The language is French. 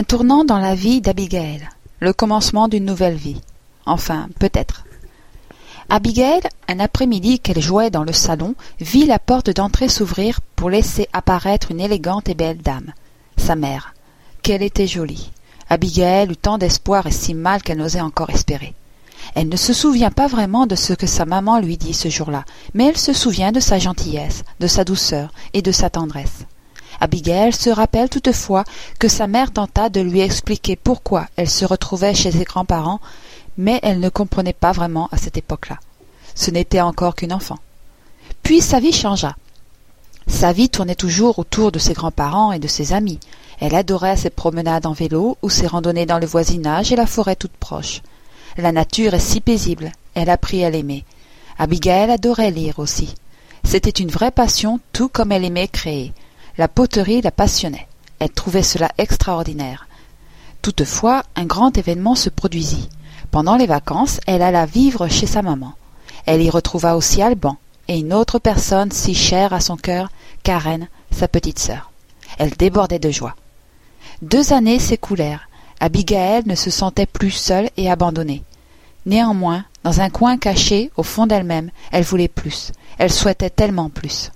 Un tournant dans la vie d'Abigail, le commencement d'une nouvelle vie. Enfin, peut-être. Abigail, un après-midi qu'elle jouait dans le salon, vit la porte d'entrée s'ouvrir pour laisser apparaître une élégante et belle dame, sa mère. Qu'elle était jolie. Abigail eut tant d'espoir et si mal qu'elle n'osait encore espérer. Elle ne se souvient pas vraiment de ce que sa maman lui dit ce jour-là, mais elle se souvient de sa gentillesse, de sa douceur et de sa tendresse. Abigail se rappelle toutefois que sa mère tenta de lui expliquer pourquoi elle se retrouvait chez ses grands-parents, mais elle ne comprenait pas vraiment à cette époque-là. Ce n'était encore qu'une enfant. Puis sa vie changea. Sa vie tournait toujours autour de ses grands-parents et de ses amis. Elle adorait ses promenades en vélo ou ses randonnées dans le voisinage et la forêt toute proche. La nature est si paisible, elle apprit à l'aimer. Abigail adorait lire aussi. C'était une vraie passion, tout comme elle aimait créer. La poterie la passionnait. Elle trouvait cela extraordinaire. Toutefois, un grand événement se produisit. Pendant les vacances, elle alla vivre chez sa maman. Elle y retrouva aussi Alban et une autre personne si chère à son cœur, Karen, sa petite sœur. Elle débordait de joie. Deux années s'écoulèrent. Abigail ne se sentait plus seule et abandonnée. Néanmoins, dans un coin caché au fond d'elle-même, elle voulait plus. Elle souhaitait tellement plus.